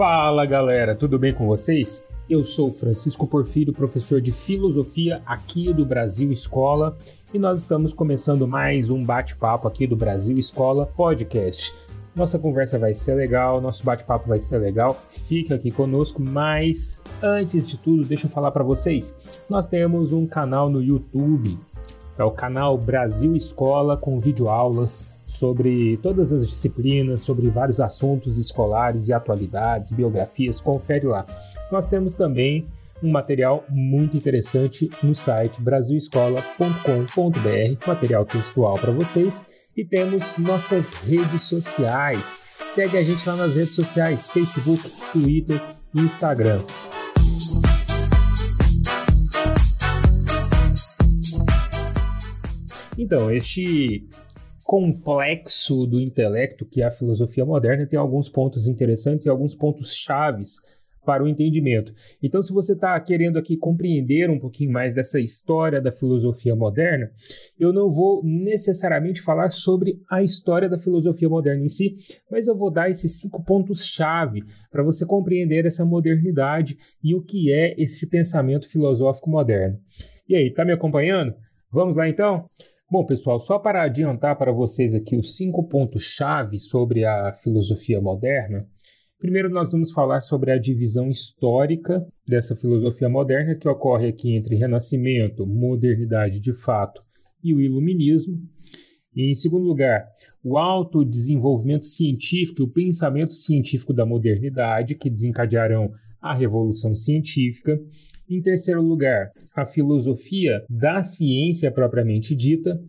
Fala galera, tudo bem com vocês? Eu sou Francisco Porfírio, professor de filosofia aqui do Brasil Escola, e nós estamos começando mais um bate-papo aqui do Brasil Escola Podcast. Nossa conversa vai ser legal, nosso bate-papo vai ser legal. Fica aqui conosco, mas antes de tudo, deixa eu falar para vocês. Nós temos um canal no YouTube. É o canal Brasil Escola com videoaulas sobre todas as disciplinas, sobre vários assuntos escolares e atualidades, biografias, confere lá. Nós temos também um material muito interessante no site brasilescola.com.br, material textual para vocês, e temos nossas redes sociais. Segue a gente lá nas redes sociais: Facebook, Twitter e Instagram. Então, este complexo do intelecto que é a filosofia moderna tem alguns pontos interessantes e alguns pontos chaves para o entendimento. Então, se você está querendo aqui compreender um pouquinho mais dessa história da filosofia moderna, eu não vou necessariamente falar sobre a história da filosofia moderna em si, mas eu vou dar esses cinco pontos-chave para você compreender essa modernidade e o que é esse pensamento filosófico moderno. E aí, tá me acompanhando? Vamos lá então? Bom, pessoal, só para adiantar para vocês aqui os cinco pontos-chave sobre a filosofia moderna. Primeiro, nós vamos falar sobre a divisão histórica dessa filosofia moderna que ocorre aqui entre Renascimento, modernidade de fato e o Iluminismo. E, em segundo lugar, o autodesenvolvimento científico e o pensamento científico da modernidade que desencadearão a Revolução Científica. Em terceiro lugar, a filosofia da ciência propriamente dita.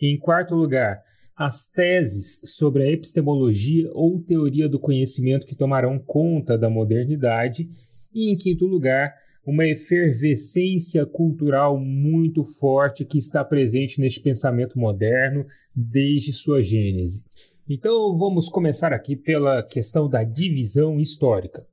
Em quarto lugar, as teses sobre a epistemologia ou teoria do conhecimento que tomarão conta da modernidade. E em quinto lugar, uma efervescência cultural muito forte que está presente neste pensamento moderno desde sua gênese. Então vamos começar aqui pela questão da divisão histórica.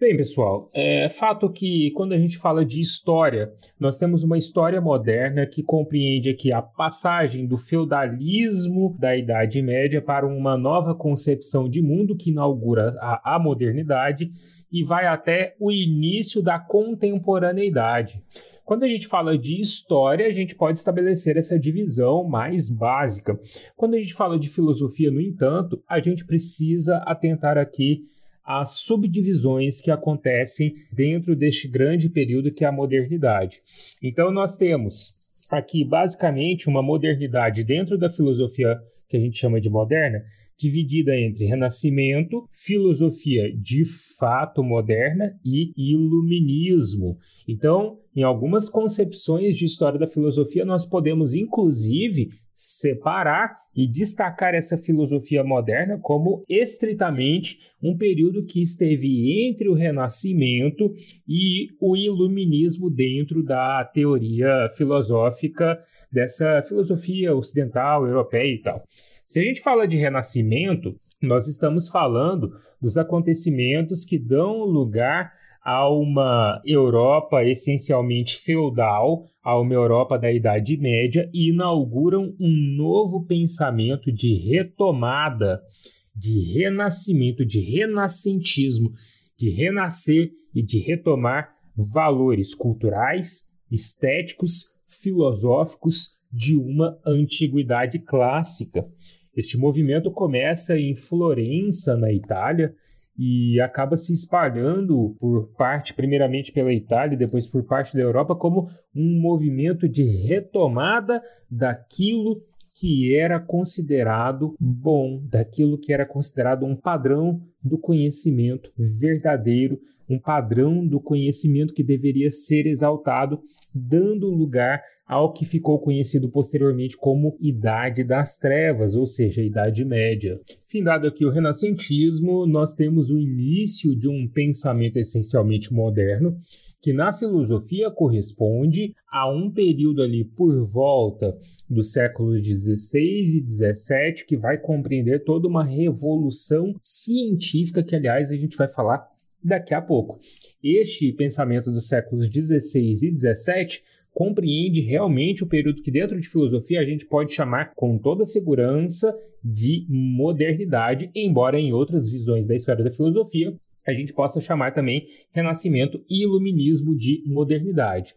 Bem, pessoal, é fato que quando a gente fala de história, nós temos uma história moderna que compreende aqui a passagem do feudalismo da Idade Média para uma nova concepção de mundo que inaugura a, a modernidade e vai até o início da contemporaneidade. Quando a gente fala de história, a gente pode estabelecer essa divisão mais básica. Quando a gente fala de filosofia, no entanto, a gente precisa atentar aqui as subdivisões que acontecem dentro deste grande período que é a modernidade. Então, nós temos aqui basicamente uma modernidade dentro da filosofia que a gente chama de moderna, dividida entre Renascimento, filosofia de fato moderna e iluminismo. Então, em algumas concepções de história da filosofia, nós podemos inclusive separar e destacar essa filosofia moderna como estritamente um período que esteve entre o Renascimento e o Iluminismo dentro da teoria filosófica dessa filosofia ocidental, europeia e tal. Se a gente fala de renascimento, nós estamos falando dos acontecimentos que dão lugar a uma Europa essencialmente feudal, a uma Europa da Idade Média e inauguram um novo pensamento de retomada, de renascimento, de renascentismo, de renascer e de retomar valores culturais, estéticos, filosóficos de uma antiguidade clássica. Este movimento começa em Florença, na Itália, e acaba se espalhando por parte, primeiramente pela Itália e depois por parte da Europa, como um movimento de retomada daquilo que era considerado bom, daquilo que era considerado um padrão do conhecimento verdadeiro, um padrão do conhecimento que deveria ser exaltado, dando lugar ao que ficou conhecido posteriormente como Idade das Trevas, ou seja, Idade Média. Findado aqui o renascentismo, nós temos o início de um pensamento essencialmente moderno, que na filosofia corresponde a um período ali por volta dos séculos 16 e 17 que vai compreender toda uma revolução científica que aliás a gente vai falar daqui a pouco. Este pensamento dos séculos 16 e 17 compreende realmente o período que, dentro de filosofia, a gente pode chamar com toda segurança de modernidade, embora em outras visões da história da filosofia a gente possa chamar também Renascimento e Iluminismo de modernidade.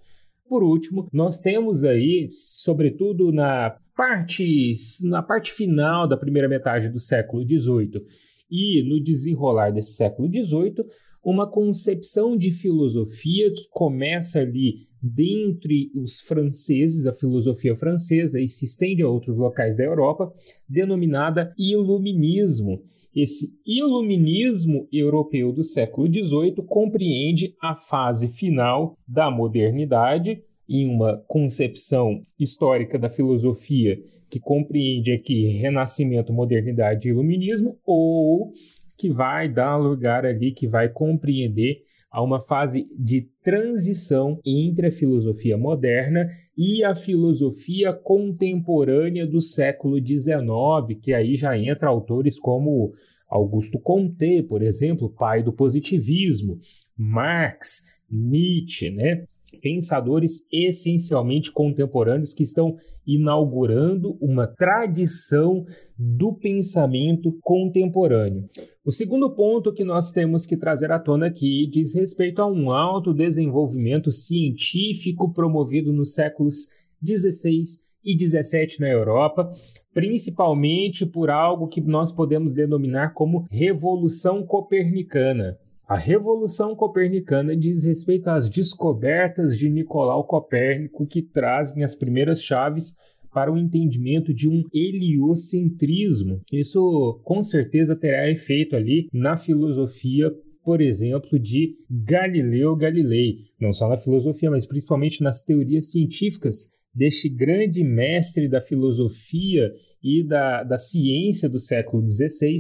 Por último, nós temos aí, sobretudo na parte, na parte final da primeira metade do século XVIII e no desenrolar desse século XVIII, uma concepção de filosofia que começa ali dentre os franceses, a filosofia francesa, e se estende a outros locais da Europa, denominada Iluminismo. Esse iluminismo europeu do século XVIII compreende a fase final da modernidade, em uma concepção histórica da filosofia que compreende aqui renascimento, modernidade e iluminismo, ou que vai dar lugar ali, que vai compreender a uma fase de transição entre a filosofia moderna e a filosofia contemporânea do século XIX, que aí já entra autores como Augusto Comte, por exemplo, pai do positivismo, Marx, Nietzsche, né? Pensadores essencialmente contemporâneos que estão inaugurando uma tradição do pensamento contemporâneo. O segundo ponto que nós temos que trazer à tona aqui diz respeito a um alto desenvolvimento científico promovido nos séculos 16 e 17 na Europa, principalmente por algo que nós podemos denominar como Revolução Copernicana. A Revolução Copernicana diz respeito às descobertas de Nicolau Copérnico que trazem as primeiras chaves para o entendimento de um heliocentrismo. Isso com certeza terá efeito ali na filosofia por exemplo, de Galileu Galilei, não só na filosofia, mas principalmente nas teorias científicas deste grande mestre da filosofia e da, da ciência do século XVI,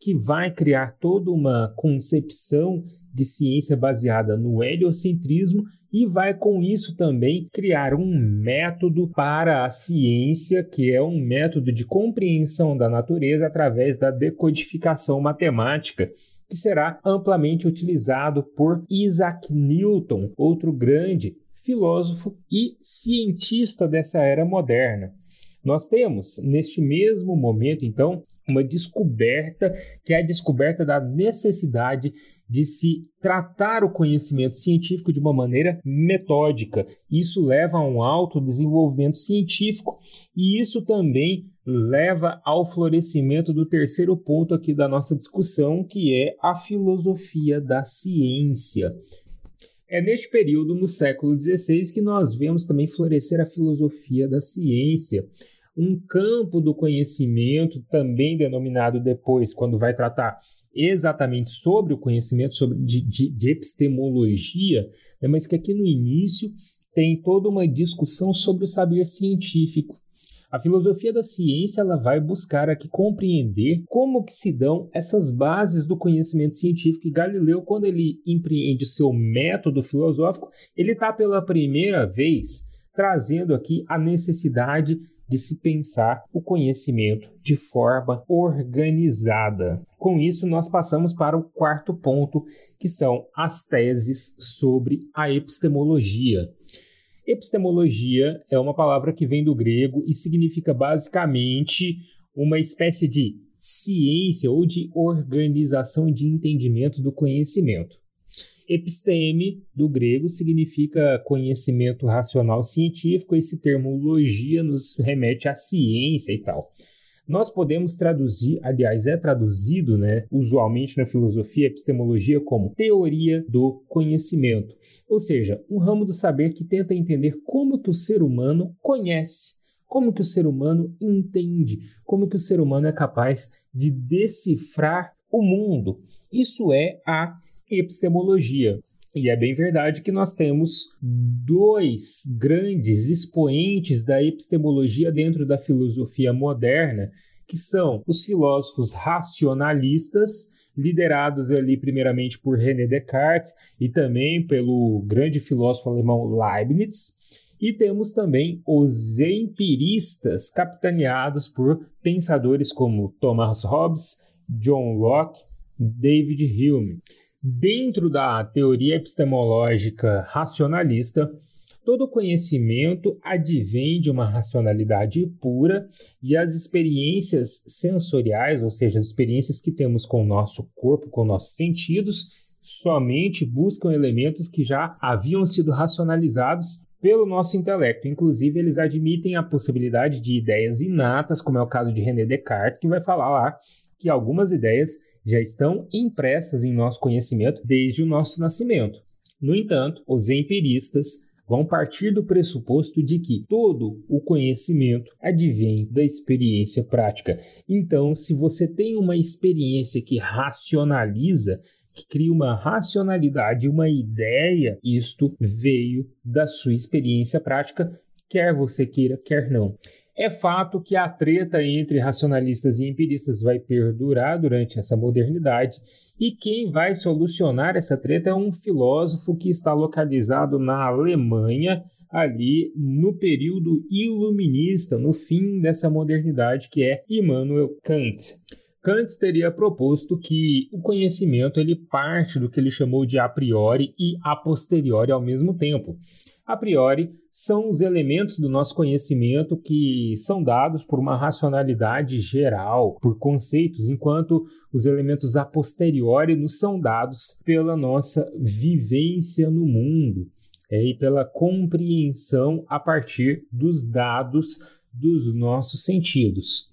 que vai criar toda uma concepção de ciência baseada no heliocentrismo e vai com isso também criar um método para a ciência, que é um método de compreensão da natureza através da decodificação matemática, que será amplamente utilizado por Isaac Newton, outro grande filósofo e cientista dessa era moderna. Nós temos, neste mesmo momento, então, uma descoberta, que é a descoberta da necessidade de se tratar o conhecimento científico de uma maneira metódica. Isso leva a um alto desenvolvimento científico e isso também leva ao florescimento do terceiro ponto aqui da nossa discussão, que é a filosofia da ciência. É neste período, no século XVI, que nós vemos também florescer a filosofia da ciência um campo do conhecimento, também denominado depois, quando vai tratar exatamente sobre o conhecimento sobre, de, de, de epistemologia, né, mas que aqui no início tem toda uma discussão sobre o saber científico. A filosofia da ciência ela vai buscar aqui compreender como que se dão essas bases do conhecimento científico. E Galileu, quando ele empreende seu método filosófico, ele está pela primeira vez trazendo aqui a necessidade de se pensar o conhecimento de forma organizada. Com isso, nós passamos para o quarto ponto, que são as teses sobre a epistemologia. Epistemologia é uma palavra que vem do grego e significa basicamente uma espécie de ciência ou de organização de entendimento do conhecimento. Episteme, do grego, significa conhecimento racional científico. Esse termo logia nos remete à ciência e tal. Nós podemos traduzir, aliás, é traduzido, né, usualmente na filosofia, epistemologia, como teoria do conhecimento, ou seja, um ramo do saber que tenta entender como que o ser humano conhece, como que o ser humano entende, como que o ser humano é capaz de decifrar o mundo. Isso é a epistemologia. E é bem verdade que nós temos dois grandes expoentes da epistemologia dentro da filosofia moderna, que são os filósofos racionalistas, liderados ali primeiramente por René Descartes e também pelo grande filósofo alemão Leibniz, e temos também os empiristas, capitaneados por pensadores como Thomas Hobbes, John Locke, David Hume. Dentro da teoria epistemológica racionalista, Todo conhecimento advém de uma racionalidade pura e as experiências sensoriais, ou seja, as experiências que temos com o nosso corpo, com nossos sentidos, somente buscam elementos que já haviam sido racionalizados pelo nosso intelecto. Inclusive, eles admitem a possibilidade de ideias inatas, como é o caso de René Descartes, que vai falar lá que algumas ideias já estão impressas em nosso conhecimento desde o nosso nascimento. No entanto, os empiristas vão partir do pressuposto de que todo o conhecimento advém da experiência prática. Então, se você tem uma experiência que racionaliza, que cria uma racionalidade, uma ideia, isto veio da sua experiência prática, quer você queira, quer não. É fato que a treta entre racionalistas e empiristas vai perdurar durante essa modernidade, e quem vai solucionar essa treta é um filósofo que está localizado na Alemanha, ali no período iluminista, no fim dessa modernidade, que é Immanuel Kant. Kant teria proposto que o conhecimento ele parte do que ele chamou de a priori e a posteriori ao mesmo tempo a priori, são os elementos do nosso conhecimento que são dados por uma racionalidade geral, por conceitos, enquanto os elementos a posteriori nos são dados pela nossa vivência no mundo é, e pela compreensão a partir dos dados dos nossos sentidos.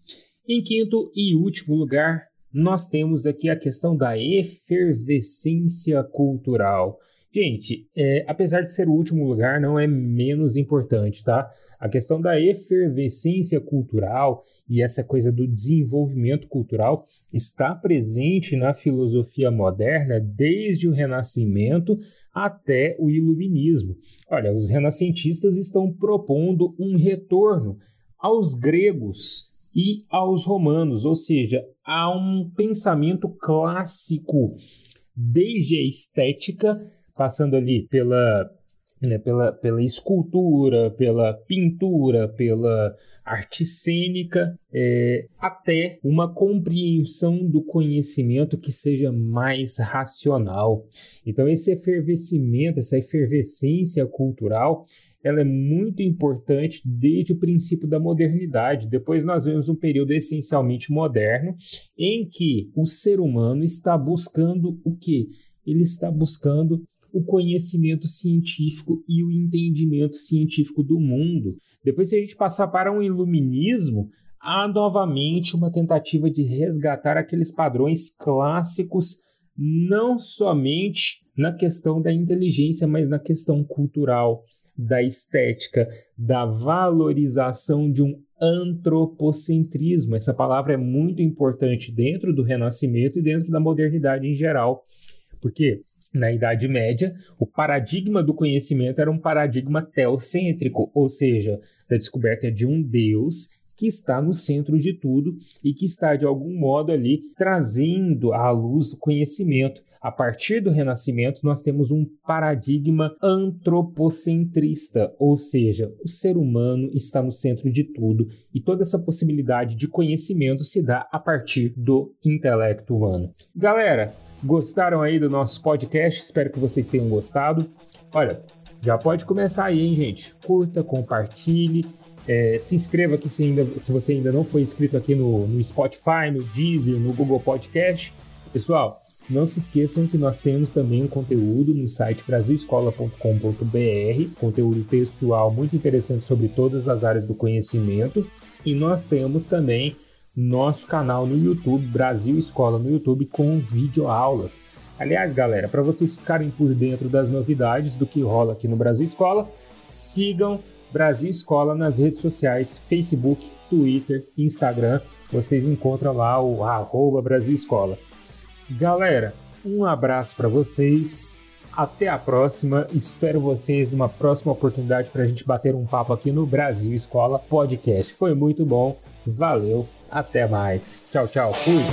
Em quinto e último lugar, nós temos aqui a questão da efervescência cultural. Gente, é, apesar de ser o último lugar, não é menos importante, tá? A questão da efervescência cultural e essa coisa do desenvolvimento cultural está presente na filosofia moderna desde o Renascimento até o Iluminismo. Olha, os renascentistas estão propondo um retorno aos gregos e aos romanos, ou seja, a um pensamento clássico, desde a estética passando ali pela, né, pela, pela escultura, pela pintura, pela arte cênica, é, até uma compreensão do conhecimento que seja mais racional. Então, esse efervescimento, essa efervescência cultural, ela é muito importante desde o princípio da modernidade. Depois nós vemos um período essencialmente moderno em que o ser humano está buscando o que? Ele está buscando o conhecimento científico e o entendimento científico do mundo. Depois, se a gente passar para um iluminismo, há novamente uma tentativa de resgatar aqueles padrões clássicos, não somente na questão da inteligência, mas na questão cultural, da estética, da valorização de um antropocentrismo. Essa palavra é muito importante dentro do Renascimento e dentro da modernidade em geral, porque na Idade Média, o paradigma do conhecimento era um paradigma teocêntrico, ou seja, da descoberta de um Deus que está no centro de tudo e que está, de algum modo, ali trazendo à luz o conhecimento. A partir do Renascimento, nós temos um paradigma antropocentrista, ou seja, o ser humano está no centro de tudo e toda essa possibilidade de conhecimento se dá a partir do intelecto humano. Galera, Gostaram aí do nosso podcast? Espero que vocês tenham gostado. Olha, já pode começar aí, hein, gente? Curta, compartilhe, é, se inscreva aqui se, ainda, se você ainda não foi inscrito aqui no, no Spotify, no Deezer, no Google Podcast. Pessoal, não se esqueçam que nós temos também um conteúdo no site brasilescola.com.br, conteúdo textual muito interessante sobre todas as áreas do conhecimento. E nós temos também nosso canal no YouTube, Brasil Escola no YouTube, com videoaulas. Aliás, galera, para vocês ficarem por dentro das novidades do que rola aqui no Brasil Escola, sigam Brasil Escola nas redes sociais, Facebook, Twitter, Instagram. Vocês encontram lá o arroba Brasil Escola. Galera, um abraço para vocês. Até a próxima. Espero vocês numa próxima oportunidade para a gente bater um papo aqui no Brasil Escola Podcast. Foi muito bom. Valeu. Até mais. Tchau, tchau. Fui.